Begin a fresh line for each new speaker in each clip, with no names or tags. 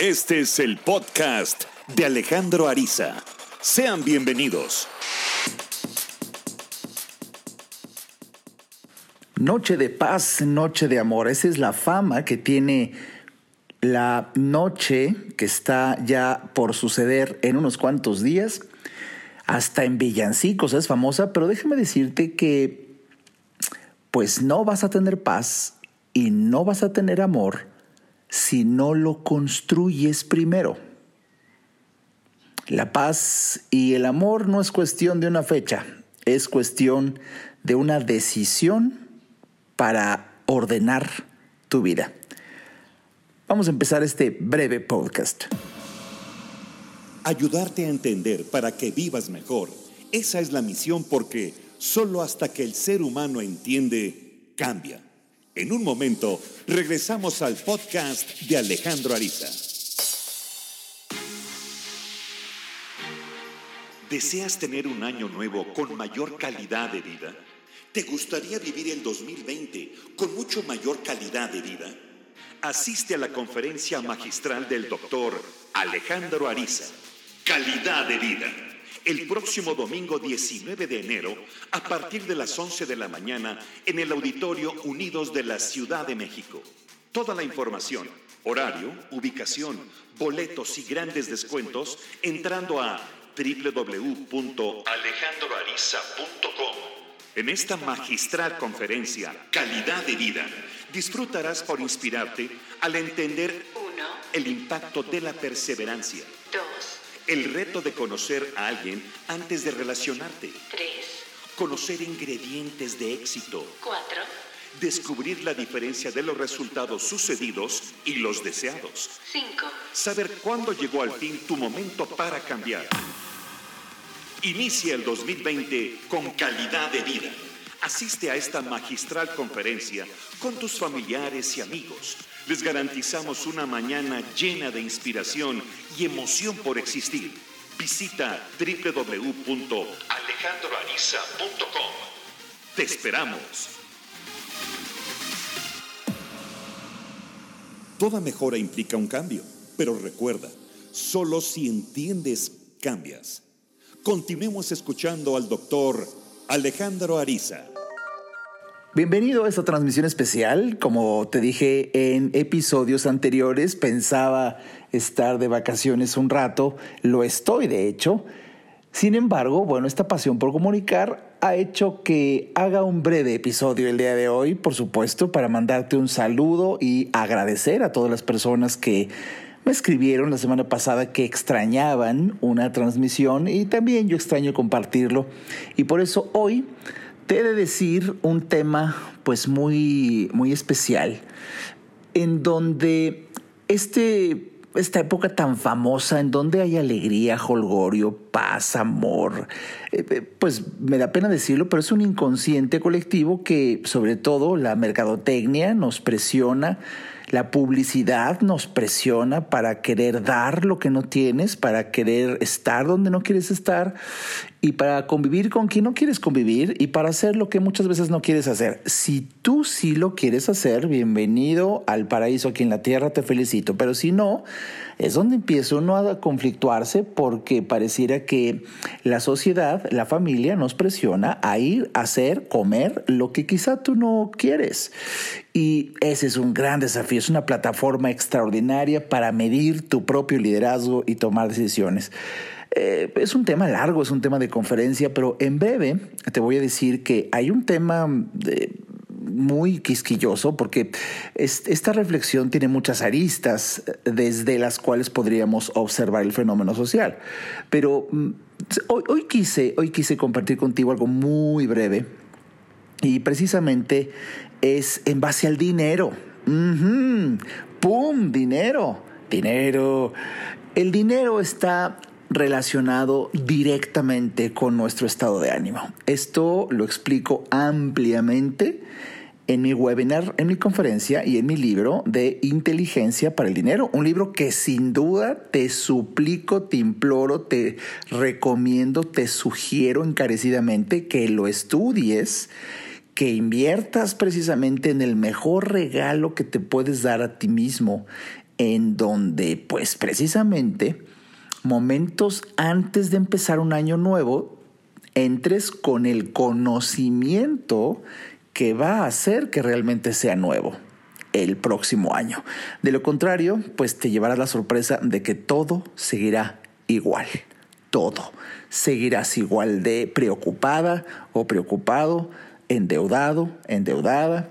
Este es el podcast de Alejandro Ariza. Sean bienvenidos.
Noche de paz, noche de amor. Esa es la fama que tiene la noche que está ya por suceder en unos cuantos días. Hasta en villancicos es famosa, pero déjame decirte que pues no vas a tener paz y no vas a tener amor si no lo construyes primero. La paz y el amor no es cuestión de una fecha, es cuestión de una decisión para ordenar tu vida. Vamos a empezar este breve podcast.
Ayudarte a entender para que vivas mejor. Esa es la misión porque solo hasta que el ser humano entiende, cambia. En un momento, regresamos al podcast de Alejandro Ariza. ¿Deseas tener un año nuevo con mayor calidad de vida? ¿Te gustaría vivir el 2020 con mucho mayor calidad de vida? Asiste a la conferencia magistral del doctor Alejandro Ariza, Calidad de Vida, el próximo domingo 19 de enero a partir de las 11 de la mañana en el Auditorio Unidos de la Ciudad de México. Toda la información, horario, ubicación, boletos y grandes descuentos entrando a www.alejandroariza.com. En esta magistral conferencia, Calidad de Vida, disfrutarás por inspirarte al entender
1,
el impacto de la perseverancia,
2,
el reto de conocer a alguien antes de relacionarte,
3,
conocer ingredientes de éxito,
4,
descubrir la diferencia de los resultados sucedidos y los deseados,
5,
saber cuándo llegó al fin tu momento para cambiar. Inicia el 2020 con calidad de vida. Asiste a esta magistral conferencia con tus familiares y amigos. Les garantizamos una mañana llena de inspiración y emoción por existir. Visita www.alejandroariza.com. Te esperamos. Toda mejora implica un cambio, pero recuerda, solo si entiendes, cambias. Continuemos escuchando al doctor Alejandro Ariza.
Bienvenido a esta transmisión especial. Como te dije en episodios anteriores, pensaba estar de vacaciones un rato. Lo estoy, de hecho. Sin embargo, bueno, esta pasión por comunicar ha hecho que haga un breve episodio el día de hoy, por supuesto, para mandarte un saludo y agradecer a todas las personas que me escribieron la semana pasada que extrañaban una transmisión y también yo extraño compartirlo. Y por eso hoy te he de decir un tema pues muy, muy especial, en donde este esta época tan famosa en donde hay alegría, holgorio, paz, amor, eh, eh, pues me da pena decirlo, pero es un inconsciente colectivo que sobre todo la mercadotecnia nos presiona, la publicidad nos presiona para querer dar lo que no tienes, para querer estar donde no quieres estar y para convivir con quien no quieres convivir y para hacer lo que muchas veces no quieres hacer. Si tú sí lo quieres hacer, bienvenido al paraíso aquí en la tierra, te felicito, pero si no, es donde empieza uno a conflictuarse porque pareciera que la sociedad, la familia nos presiona a ir a hacer, comer lo que quizá tú no quieres. Y ese es un gran desafío, es una plataforma extraordinaria para medir tu propio liderazgo y tomar decisiones. Eh, es un tema largo, es un tema de conferencia, pero en breve te voy a decir que hay un tema de, muy quisquilloso porque esta reflexión tiene muchas aristas desde las cuales podríamos observar el fenómeno social. Pero mm, hoy, hoy, quise, hoy quise compartir contigo algo muy breve y precisamente es en base al dinero. ¡Pum! Dinero. Dinero. El dinero está relacionado directamente con nuestro estado de ánimo. Esto lo explico ampliamente en mi webinar, en mi conferencia y en mi libro de Inteligencia para el Dinero. Un libro que sin duda te suplico, te imploro, te recomiendo, te sugiero encarecidamente que lo estudies que inviertas precisamente en el mejor regalo que te puedes dar a ti mismo, en donde pues precisamente momentos antes de empezar un año nuevo, entres con el conocimiento que va a hacer que realmente sea nuevo el próximo año. De lo contrario, pues te llevarás la sorpresa de que todo seguirá igual. Todo. Seguirás igual de preocupada o preocupado, endeudado, endeudada,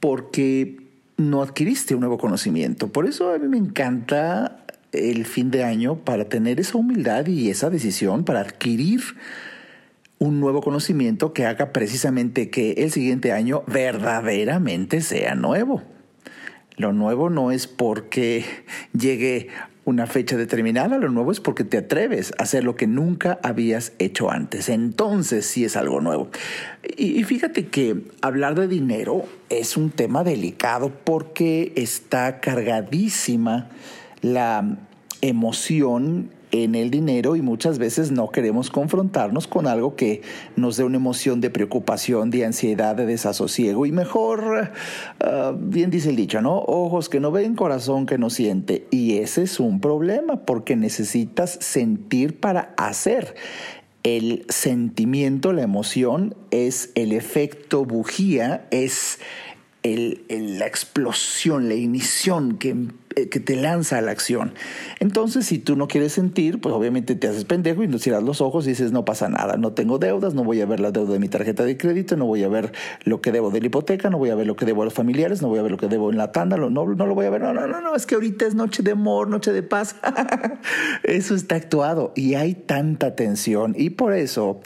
porque no adquiriste un nuevo conocimiento. Por eso a mí me encanta el fin de año para tener esa humildad y esa decisión para adquirir un nuevo conocimiento que haga precisamente que el siguiente año verdaderamente sea nuevo. Lo nuevo no es porque llegue una fecha determinada, lo nuevo es porque te atreves a hacer lo que nunca habías hecho antes. Entonces sí es algo nuevo. Y, fíjate que hablar de dinero es un tema delicado porque está cargadísima la emoción en el dinero y muchas veces no queremos confrontarnos con algo que nos dé una emoción de preocupación, de ansiedad, de desasosiego y mejor, ah, bien dice el dicho, ¿no? Ojos que no ven, corazón que no siente. Y ese es un problema porque necesitas sentir para hacer. El sentimiento, la emoción es el efecto bujía, es la explosión, la ignición que eh, que te lanza a la acción. Entonces, si tú no quieres sentir, pues obviamente te haces pendejo y no cierras los ojos y dices, no pasa nada, no tengo deudas, no voy a ver la deuda de mi tarjeta de crédito, no voy a ver lo que debo de la hipoteca, no voy a ver lo que debo a los familiares, no voy a ver lo que debo en la tanda, no, no, lo voy a ver, no, no, no, no, es que ahorita es noche de amor, noche de paz. eso está actuado y hay tanta tensión y por eso,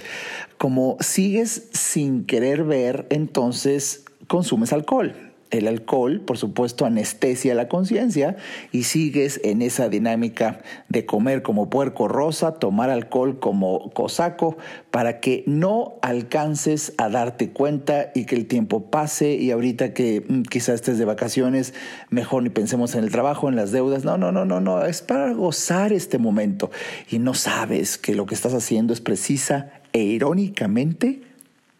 como sigues sin querer ver, entonces consumes alcohol el alcohol, por supuesto, anestesia la conciencia y sigues en esa dinámica de comer como puerco rosa, tomar alcohol como cosaco, para que no alcances a darte cuenta y que el tiempo pase y ahorita que mm, quizás estés de vacaciones, mejor ni pensemos en el trabajo, en las deudas. No, no, no, no, no, es para gozar este momento y no sabes que lo que estás haciendo es precisa e irónicamente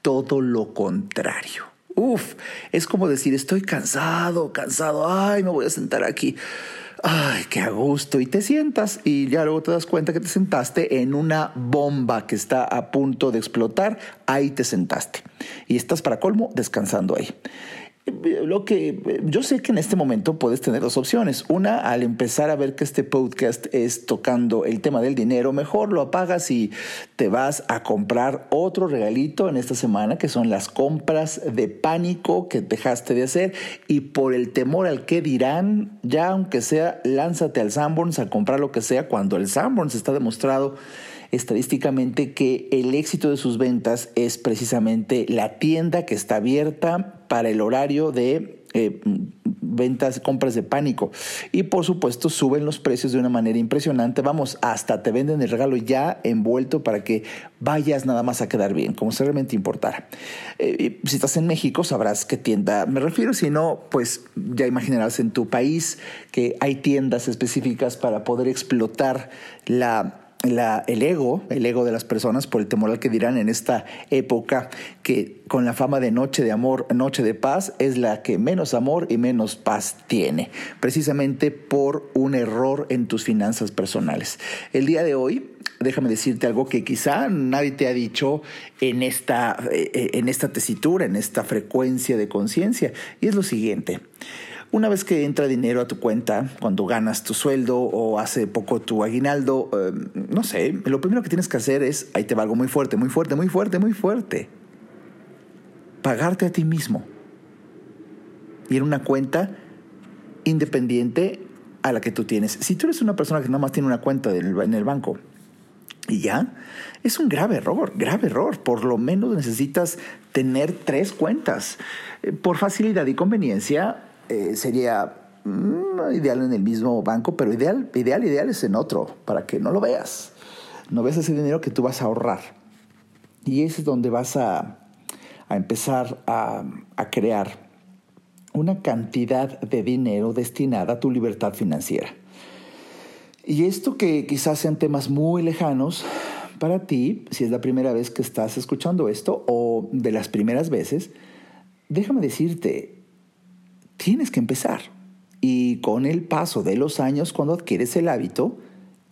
todo lo contrario. Uf, es como decir, estoy cansado, cansado, ay, me voy a sentar aquí. Ay, qué a gusto. Y te sientas y ya luego te das cuenta que te sentaste en una bomba que está a punto de explotar. Ahí te sentaste. Y estás para colmo descansando ahí. Lo que yo sé que en este momento puedes tener dos opciones. Una, al empezar a ver que este podcast es tocando el tema del dinero, mejor lo apagas y te vas a comprar otro regalito en esta semana, que son las compras de pánico que dejaste de hacer. Y por el temor al que dirán, ya aunque sea, lánzate al Sanborns a comprar lo que sea, cuando el Sanborns está demostrado estadísticamente que el éxito de sus ventas es precisamente la tienda que está abierta para el horario de eh, ventas, compras de pánico. Y por supuesto suben los precios de una manera impresionante. Vamos, hasta te venden el regalo ya envuelto para que vayas nada más a quedar bien, como si realmente importara. Eh, si estás en México sabrás qué tienda me refiero. Si no, pues ya imaginarás en tu país que hay tiendas específicas para poder explotar la el ego, el ego de las personas por el temor al que dirán en esta época que con la fama de noche de amor, noche de paz, es la que menos amor y menos paz tiene, precisamente por un error en tus finanzas personales. El día de hoy, déjame decirte algo que quizá nadie te ha dicho en esta, eh, en esta tesitura, en esta frecuencia de conciencia, y es lo siguiente. Una vez que entra dinero a tu cuenta, cuando ganas tu sueldo o hace poco tu aguinaldo, eh, no sé, lo primero que tienes que hacer es, ahí te va algo muy fuerte, muy fuerte, muy fuerte, muy fuerte. Pagarte a ti mismo. Y en una cuenta independiente a la que tú tienes. Si tú eres una persona que nada más tiene una cuenta en el banco y ya, es un grave error, grave error. Por lo menos necesitas tener tres cuentas. Eh, por facilidad y conveniencia, eh, sería mm, ideal en el mismo banco, pero ideal, ideal, ideal es en otro, para que no lo veas. No ves ese dinero que tú vas a ahorrar. Y es donde vas a, a empezar a, a crear una cantidad de dinero destinada a tu libertad financiera. Y esto que quizás sean temas muy lejanos, para ti, si es la primera vez que estás escuchando esto o de las primeras veces, déjame decirte, tienes que empezar. Y con el paso de los años, cuando adquieres el hábito,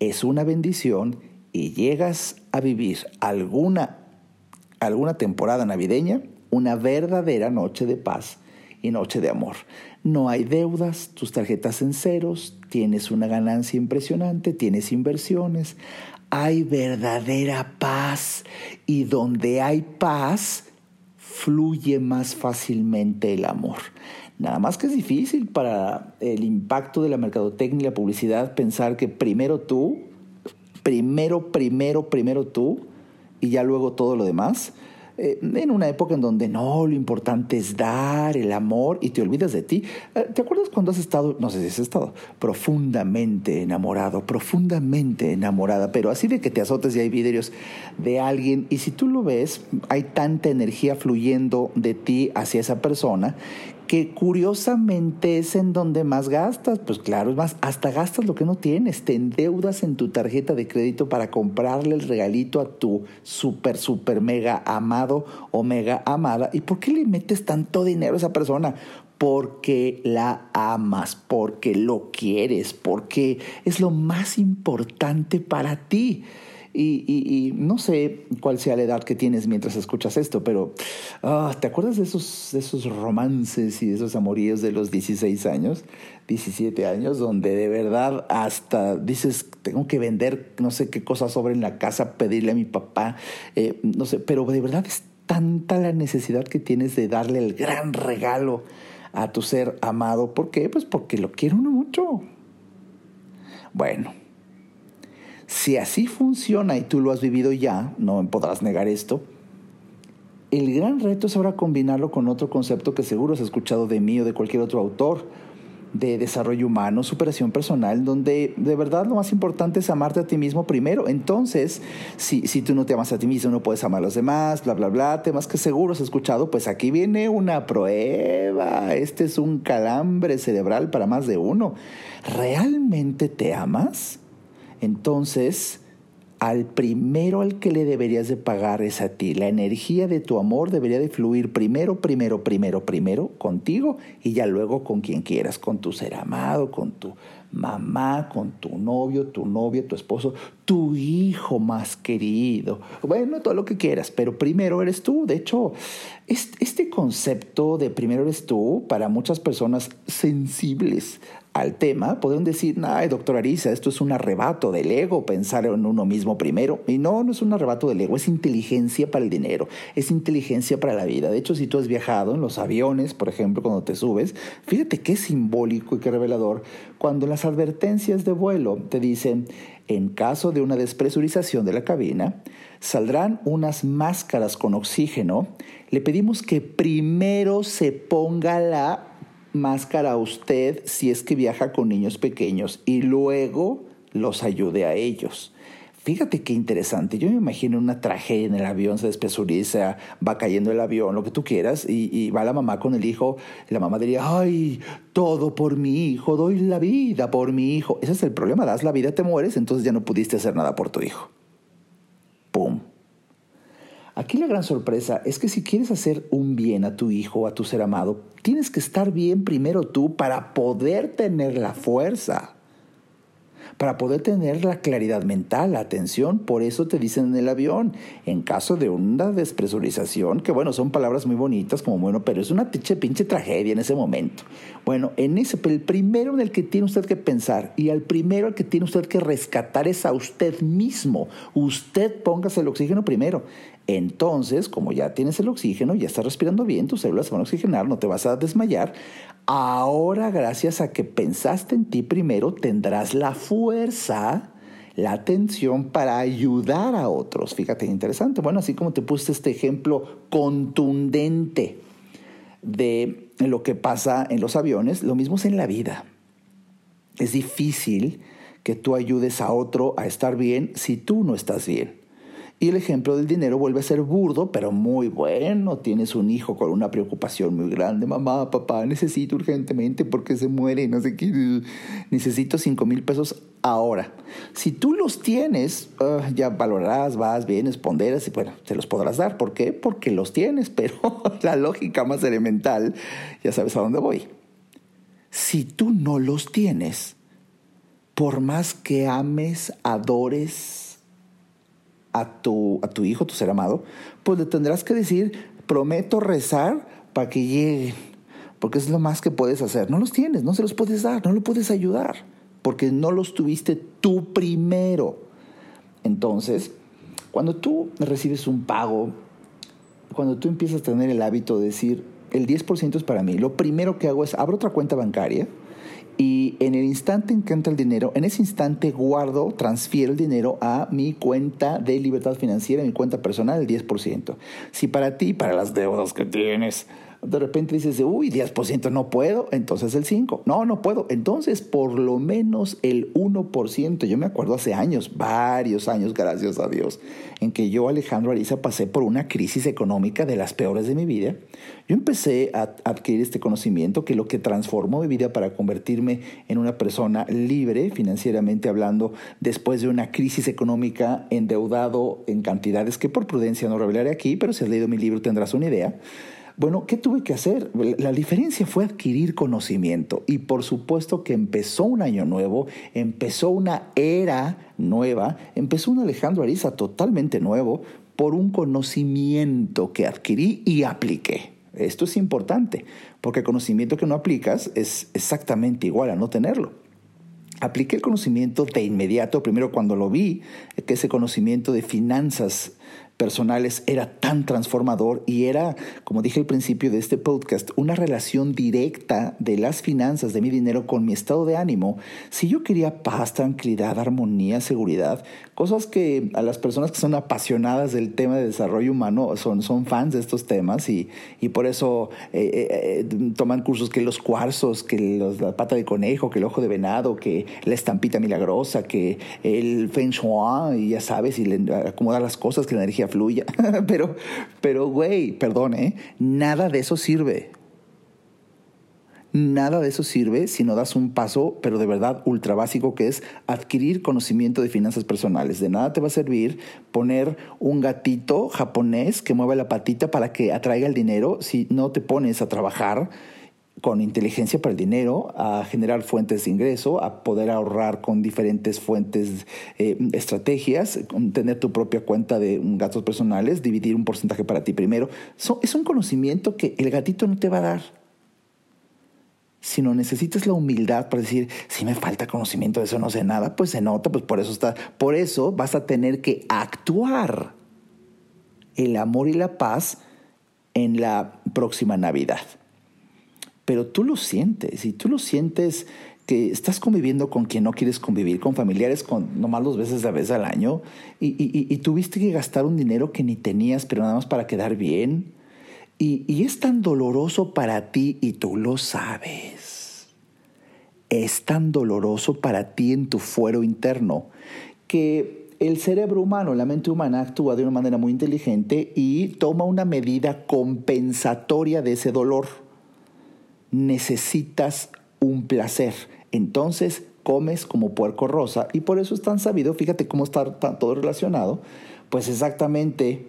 es una bendición y llegas a vivir alguna, alguna temporada navideña, una verdadera noche de paz y noche de amor. No hay deudas, tus tarjetas en ceros, tienes una ganancia impresionante, tienes inversiones, hay verdadera paz y donde hay paz fluye más fácilmente el amor. Nada más que es difícil para el impacto de la mercadotecnia y la publicidad pensar que primero tú, primero, primero, primero tú y ya luego todo lo demás. Eh, en una época en donde no, lo importante es dar el amor y te olvidas de ti. Eh, ¿Te acuerdas cuando has estado, no sé si has estado, profundamente enamorado, profundamente enamorada, pero así de que te azotes y hay vidrios de alguien y si tú lo ves, hay tanta energía fluyendo de ti hacia esa persona que curiosamente es en donde más gastas. Pues claro, es más, hasta gastas lo que no tienes, te endeudas en tu tarjeta de crédito para comprarle el regalito a tu super, super mega amado o mega amada. ¿Y por qué le metes tanto dinero a esa persona? porque la amas, porque lo quieres, porque es lo más importante para ti. Y, no sé cuál sea la edad que tienes mientras escuchas esto, pero ah, ¿te acuerdas de esos, romances y de esos amoríos de los 16 años, 17 años, donde de verdad hasta dices, tengo que vender no sé qué cosas sobre en la casa, pedirle a mi papá, eh, no sé, pero de verdad es tanta la necesidad que tienes de darle el gran regalo a tu ser amado. ¿Por qué? Pues porque lo quiere uno mucho. Bueno, si así funciona y tú lo has vivido ya, no podrás negar esto, el gran reto es ahora combinarlo con otro concepto que seguro has escuchado de mí o de cualquier otro autor, de desarrollo humano, superación personal, donde de verdad lo más importante es amarte a ti mismo primero. Entonces, si, si tú no te amas a ti mismo, no puedes amar a los demás, bla, bla, bla, temas que seguro has escuchado, pues aquí viene una prueba. Este es un calambre cerebral para más de uno. ¿Realmente te amas? Entonces al primero al que le deberías de pagar es a ti. La energía de tu amor debería de fluir primero, primero, primero, primero contigo y ya luego con quien quieras, con tu ser amado, con tu mamá, con tu novio, tu novia, tu esposo, tu hijo más querido. Bueno, todo lo que quieras, pero primero eres tú. De hecho, este concepto de primero eres tú para muchas personas sensibles al tema, pueden decir, ay, doctor Arisa, esto es un arrebato del ego, pensar en uno mismo primero. Y no, no es un arrebato del ego, es inteligencia para el dinero, es inteligencia para la vida. De hecho, si tú has viajado en los aviones, por ejemplo, cuando te subes, fíjate qué simbólico y qué revelador, cuando las advertencias de vuelo te dicen, en caso de una despresurización de la cabina, saldrán unas máscaras con oxígeno, le pedimos que primero se ponga la máscara a usted si es que viaja con niños pequeños y luego los ayude a ellos. Fíjate qué interesante. Yo me imagino una tragedia en el avión, se despesuriza, va cayendo el avión, lo que tú quieras, y, va la mamá con el hijo. La mamá diría, ay, todo por mi hijo, doy la vida por mi hijo. Ese es el problema, das la vida, te mueres, entonces ya no pudiste hacer nada por tu hijo. ¡Pum! Aquí la gran sorpresa es que si quieres hacer un bien a tu hijo o a tu ser amado, tienes que estar bien primero tú para poder tener la fuerza, para poder tener la claridad mental, la atención. Por eso te dicen en el avión, en caso de una despresurización, que bueno, son palabras muy bonitas como bueno, pero es una pinche, pinche tragedia en ese momento. Bueno, en ese, pero el primero en el que tiene usted que pensar y el primero al que tiene usted que rescatar es a usted mismo. Usted póngase el oxígeno primero. Entonces, como ya tienes el oxígeno, ya estás respirando bien, tus células se van a oxigenar, no te vas a desmayar. Ahora, gracias a que pensaste en ti primero, tendrás la fuerza, la atención para ayudar a otros. Fíjate, interesante. Bueno, así como te puse este ejemplo contundente de lo que pasa en los aviones, lo mismo es en la vida. Es difícil que tú ayudes a otro a estar bien si tú no estás bien. Y el ejemplo del dinero vuelve a ser burdo, pero muy bueno. Tienes un hijo con una preocupación muy grande. Mamá, papá, necesito urgentemente porque se muere, no sé qué. Necesito cinco mil pesos ahora. Si tú los tienes, ah, ya valorarás, vas, vienes, ponderas y bueno, te los podrás dar. ¿Por qué? Porque los tienes, pero la lógica más elemental, ya sabes a dónde voy. Si tú no los tienes, por más que ames, adores, a tu, a tu hijo, tu ser amado, pues le tendrás que decir, prometo rezar para que lleguen, porque es lo más que puedes hacer. No los tienes, no se los puedes dar, no lo puedes ayudar, porque no los tuviste tú primero. Entonces, cuando tú recibes un pago, cuando tú empiezas a tener el hábito de decir, el 10% es para mí, lo primero que hago es abro otra cuenta bancaria, y en el instante en que entra el dinero, en ese instante guardo, transfiero el dinero a mi cuenta de libertad financiera, mi cuenta personal, el 10%. Si para ti, para las deudas que tienes, de repente dices, uy, 10% no puedo, entonces el 5%. No, no puedo. Entonces, por lo menos el 1%. Yo me acuerdo hace años, varios años, gracias a Dios, en que yo, Alejandro Ariza, pasé por una crisis económica de las peores de mi vida. Yo empecé a adquirir este conocimiento que lo que transformó mi vida para convertirme en una persona libre, financieramente hablando, después de una crisis económica endeudado en cantidades que por prudencia no revelaré aquí, pero si has leído mi libro tendrás una idea bueno, ¿qué tuve que hacer? La diferencia fue adquirir conocimiento y por supuesto que empezó un año nuevo, empezó una era nueva, empezó un Alejandro Ariza totalmente nuevo por un conocimiento que adquirí y apliqué. Esto es importante, porque conocimiento que no aplicas es exactamente igual a no tenerlo. Apliqué el conocimiento de inmediato, primero cuando lo vi, que ese conocimiento de finanzas personales era tan transformador y era, como dije al principio de este podcast, una relación directa de las finanzas, de mi dinero con mi estado de ánimo. Si yo quería paz, tranquilidad, armonía, seguridad, cosas que a las personas que son apasionadas del tema de desarrollo humano son, son fans de estos temas y, y por eso eh, eh, eh, toman cursos que los cuarzos, que la pata de conejo, que el ojo de venado, que la estampita milagrosa, que el feng shui, y ya sabes, y le acomodar las cosas, que la energía fluya. pero, pero, güey, perdón, ¿eh? Nada de eso sirve. Nada de eso sirve si no das un paso, pero de verdad ultra básico, que es adquirir conocimiento de finanzas personales. De nada te va a servir poner un gatito japonés que mueva la patita para que atraiga el dinero si no te pones a trabajar con inteligencia para el dinero, a generar fuentes de ingreso, a poder ahorrar con diferentes fuentes, eh, estrategias, tener tu propia cuenta de gastos personales, dividir un porcentaje para ti primero. es un conocimiento que el gatito no te va a dar sino necesitas la humildad para decir, si me falta conocimiento de eso, no sé nada, pues se nota, pues por eso está, por eso vas a tener que actuar el amor y la paz en la próxima Navidad. Pero tú lo sientes, y tú lo sientes que estás conviviendo con quien no quieres convivir, con familiares con nomás dos veces a vez al año, y, y tuviste que gastar un dinero que ni tenías, pero nada más para quedar bien y, es tan doloroso para ti y tú lo sabes. Es tan doloroso para ti en tu fuero interno que el cerebro humano, la mente humana actúa de una manera muy inteligente y toma una medida compensatoria de ese dolor. Necesitas un placer. Entonces comes como puerco rosa y por eso es tan sabido, fíjate cómo está todo relacionado, pues exactamente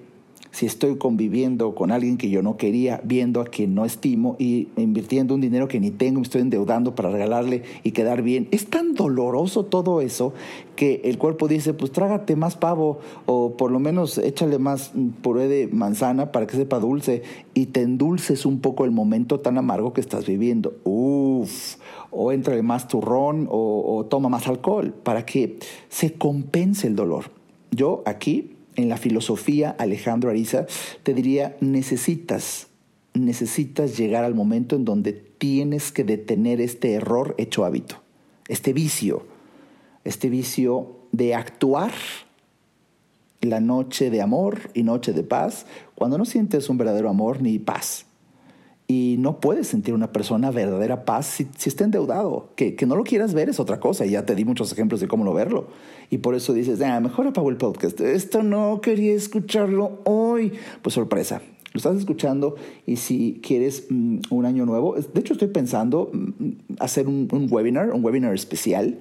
si estoy conviviendo con alguien que yo no quería, viendo a quien no estimo y invirtiendo un dinero que ni tengo, me estoy endeudando para regalarle y quedar bien. Es tan doloroso todo eso que el cuerpo dice, pues trágate más pavo o por lo menos échale más puré de manzana para que sepa dulce y te endulces un poco el momento tan amargo que estás viviendo. Uf, o entrale más turrón o toma más alcohol para que se compense el dolor. Yo aquí en la filosofía, Alejandro Ariza, te diría, necesitas, necesitas llegar al momento en donde tienes que detener este error hecho hábito, este vicio, este vicio de actuar la noche de amor y noche de paz cuando no sientes un verdadero amor ni paz. Y no puedes sentir una persona verdadera paz si, está endeudado. Que, que, no lo quieras ver es otra cosa. Y ya te di muchos ejemplos de cómo no verlo. Y por eso dices, ah, mejor apago el podcast. Esto no quería escucharlo hoy. Pues sorpresa. Lo estás escuchando y si quieres mm, un año nuevo, de hecho estoy pensando mm, hacer un, un webinar, un webinar especial.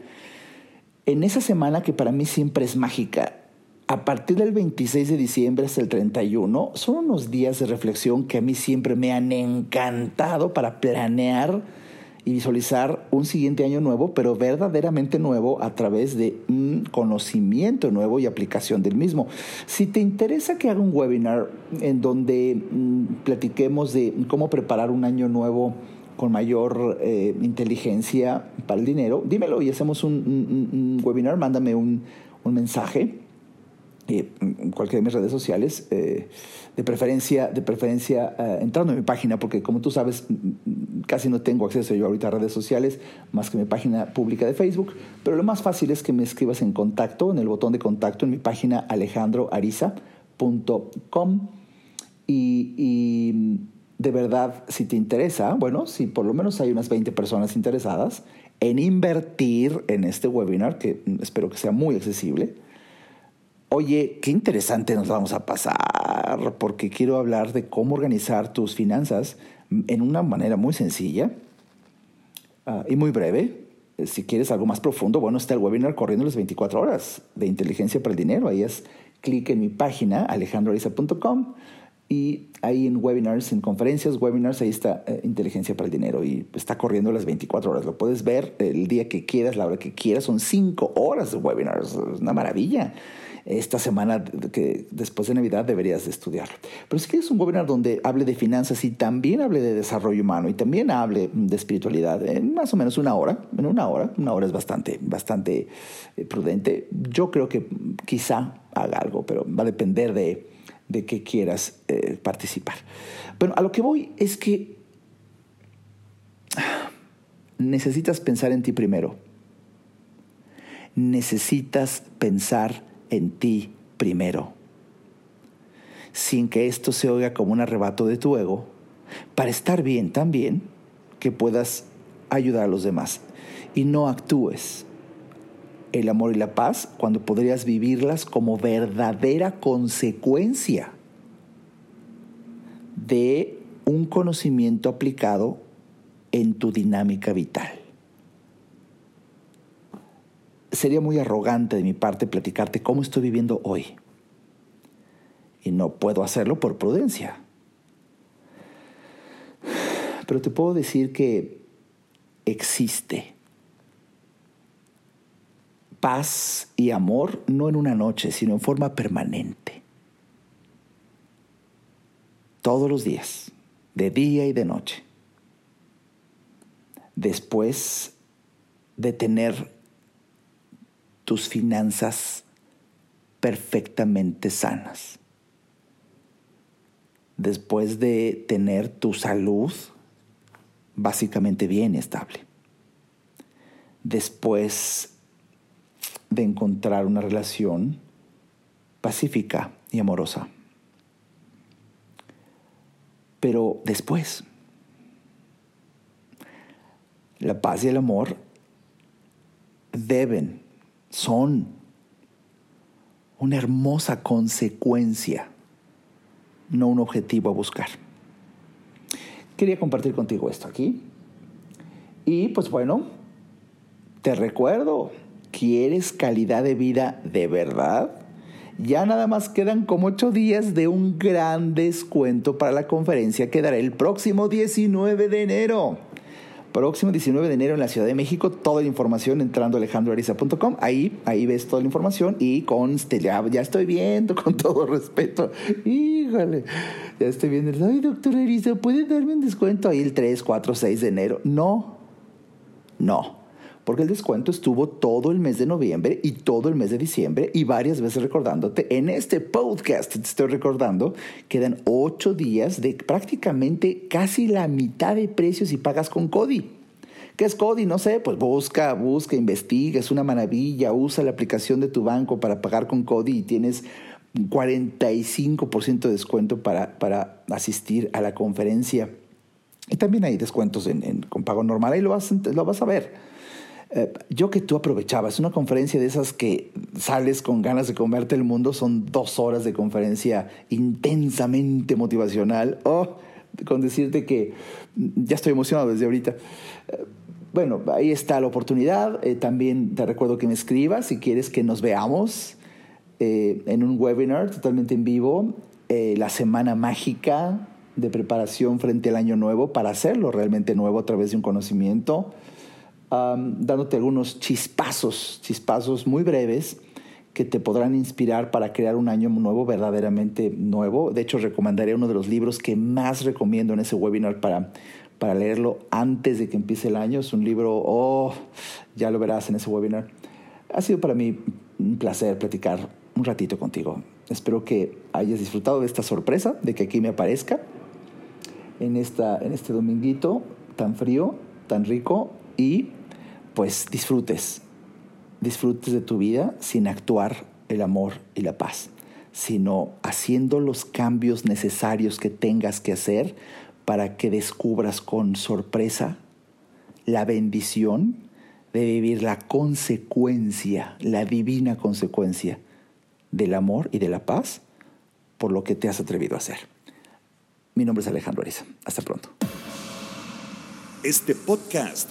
En esa semana que para mí siempre es mágica, a partir del 26 de diciembre hasta el 31 son unos días de reflexión que a mí siempre me han encantado para planear y visualizar un siguiente año nuevo, pero verdaderamente nuevo a través de un conocimiento nuevo y aplicación del mismo. Si te interesa que haga un webinar en donde mm, platiquemos de cómo preparar un año nuevo con mayor eh, inteligencia para el dinero, dímelo y hacemos un, webinar, mándame un, un mensaje en cualquiera de mis redes sociales, eh, de preferencia, de preferencia eh, entrando en mi página, porque como tú sabes, casi no tengo acceso yo ahorita a redes sociales más que mi página pública de Facebook, pero lo más fácil es que me escribas en contacto, en el botón de contacto en mi página alejandroariza.com y, y de verdad, si te interesa, bueno, si por lo menos hay unas 20 personas interesadas en invertir en este webinar, que espero que sea muy accesible, Oye, qué interesante nos vamos a pasar, porque quiero hablar de cómo organizar tus finanzas en una manera muy sencilla ah, y muy breve. Si quieres algo más profundo, bueno, está el webinar corriendo las 24 horas de inteligencia para el dinero. Ahí es clic en mi página, alejandroariza.com, y ahí en webinars, en conferencias, webinars, ahí está eh, inteligencia para el dinero y está corriendo las 24 horas. Lo puedes ver el día que quieras, la hora que quieras. Son 5 horas de webinars. Es una maravilla esta semana que después de Navidad deberías de estudiarlo. Pero si quieres un webinar donde hable de finanzas y también hable de desarrollo humano y también hable de espiritualidad en más o menos una hora, en una hora, una hora es bastante, bastante eh, prudente. Yo creo que quizá haga algo, pero va a depender de, de qué quieras eh, participar. Pero a lo que voy es que necesitas pensar en ti primero. Necesitas pensar en ti primero. Sin que esto se oiga como un arrebato de tu ego, para estar bien también, que puedas ayudar a los demás y no actúes el amor y la paz cuando podrías vivirlas como verdadera consecuencia de un conocimiento aplicado en tu dinámica vital sería muy arrogante de mi parte platicarte cómo estoy viviendo hoy. Y no puedo hacerlo por prudencia. Pero te puedo decir que existe paz y amor no en una noche, sino en forma permanente. Todos los días, de día y de noche. Después de tener tus finanzas perfectamente sanas. Después de tener tu salud básicamente bien estable. Después de encontrar una relación pacífica y amorosa. Pero después, la paz y el amor deben son una hermosa consecuencia, no un objetivo a buscar. Quería compartir contigo esto aquí. Y pues bueno, te recuerdo, ¿quieres calidad de vida de verdad? Ya nada más quedan como ocho días de un gran descuento para la conferencia que dará el próximo 19 de enero. Próximo 19 de enero en la Ciudad de México, toda la información entrando a alejandroariza.com. Ahí, ahí ves toda la información y conste, ya, ya estoy viendo con todo respeto. Híjole, ya estoy viendo. Ay, doctor Ariza, ¿puede darme un descuento ahí el 3, 4, 6 de enero? No, no porque el descuento estuvo todo el mes de noviembre y todo el mes de diciembre y varias veces recordándote, en este podcast te estoy recordando, quedan ocho días de prácticamente casi la mitad de precios si pagas con Cody. ¿Qué es Cody? No sé, pues busca, busca, investiga, es una maravilla, usa la aplicación de tu banco para pagar con Cody y tienes 45% de descuento para, para asistir a la conferencia Y también hay descuentos en, con pago normal, ahí lo vas, lo vas a ver. Eh, yo que tú aprovechabas, una conferencia de esas que sales con ganas de comerte el mundo, son dos horas de conferencia intensamente motivacional. Oh, con decirte que ya estoy emocionado desde ahorita. Eh, bueno, ahí está la oportunidad. Eh, también te recuerdo que me escribas si quieres que nos veamos en un webinar totalmente en vivo, la semana mágica de preparación frente al año nuevo para hacerlo realmente nuevo a través de un conocimiento dándote algunos chispazos, chispazos muy breves que te podrán inspirar para crear un año nuevo, verdaderamente nuevo. De hecho, recomendaré uno de los libros que más recomiendo en ese webinar para, para leerlo antes de que empiece el año. Es un libro, oh, ya lo verás en ese webinar. Ha sido para mí un placer platicar un ratito contigo. Espero que hayas disfrutado de esta sorpresa, de que aquí me aparezca en, esta, en este dominguito tan frío, tan rico y pues disfrutes, disfrutes de tu vida sin actuar el amor y la paz, sino haciendo los cambios necesarios que tengas que hacer para que descubras con sorpresa la bendición de vivir la consecuencia, la divina consecuencia del amor y de la paz por lo que te has atrevido a hacer. Mi nombre es Alejandro Ariza. Hasta pronto.
Este podcast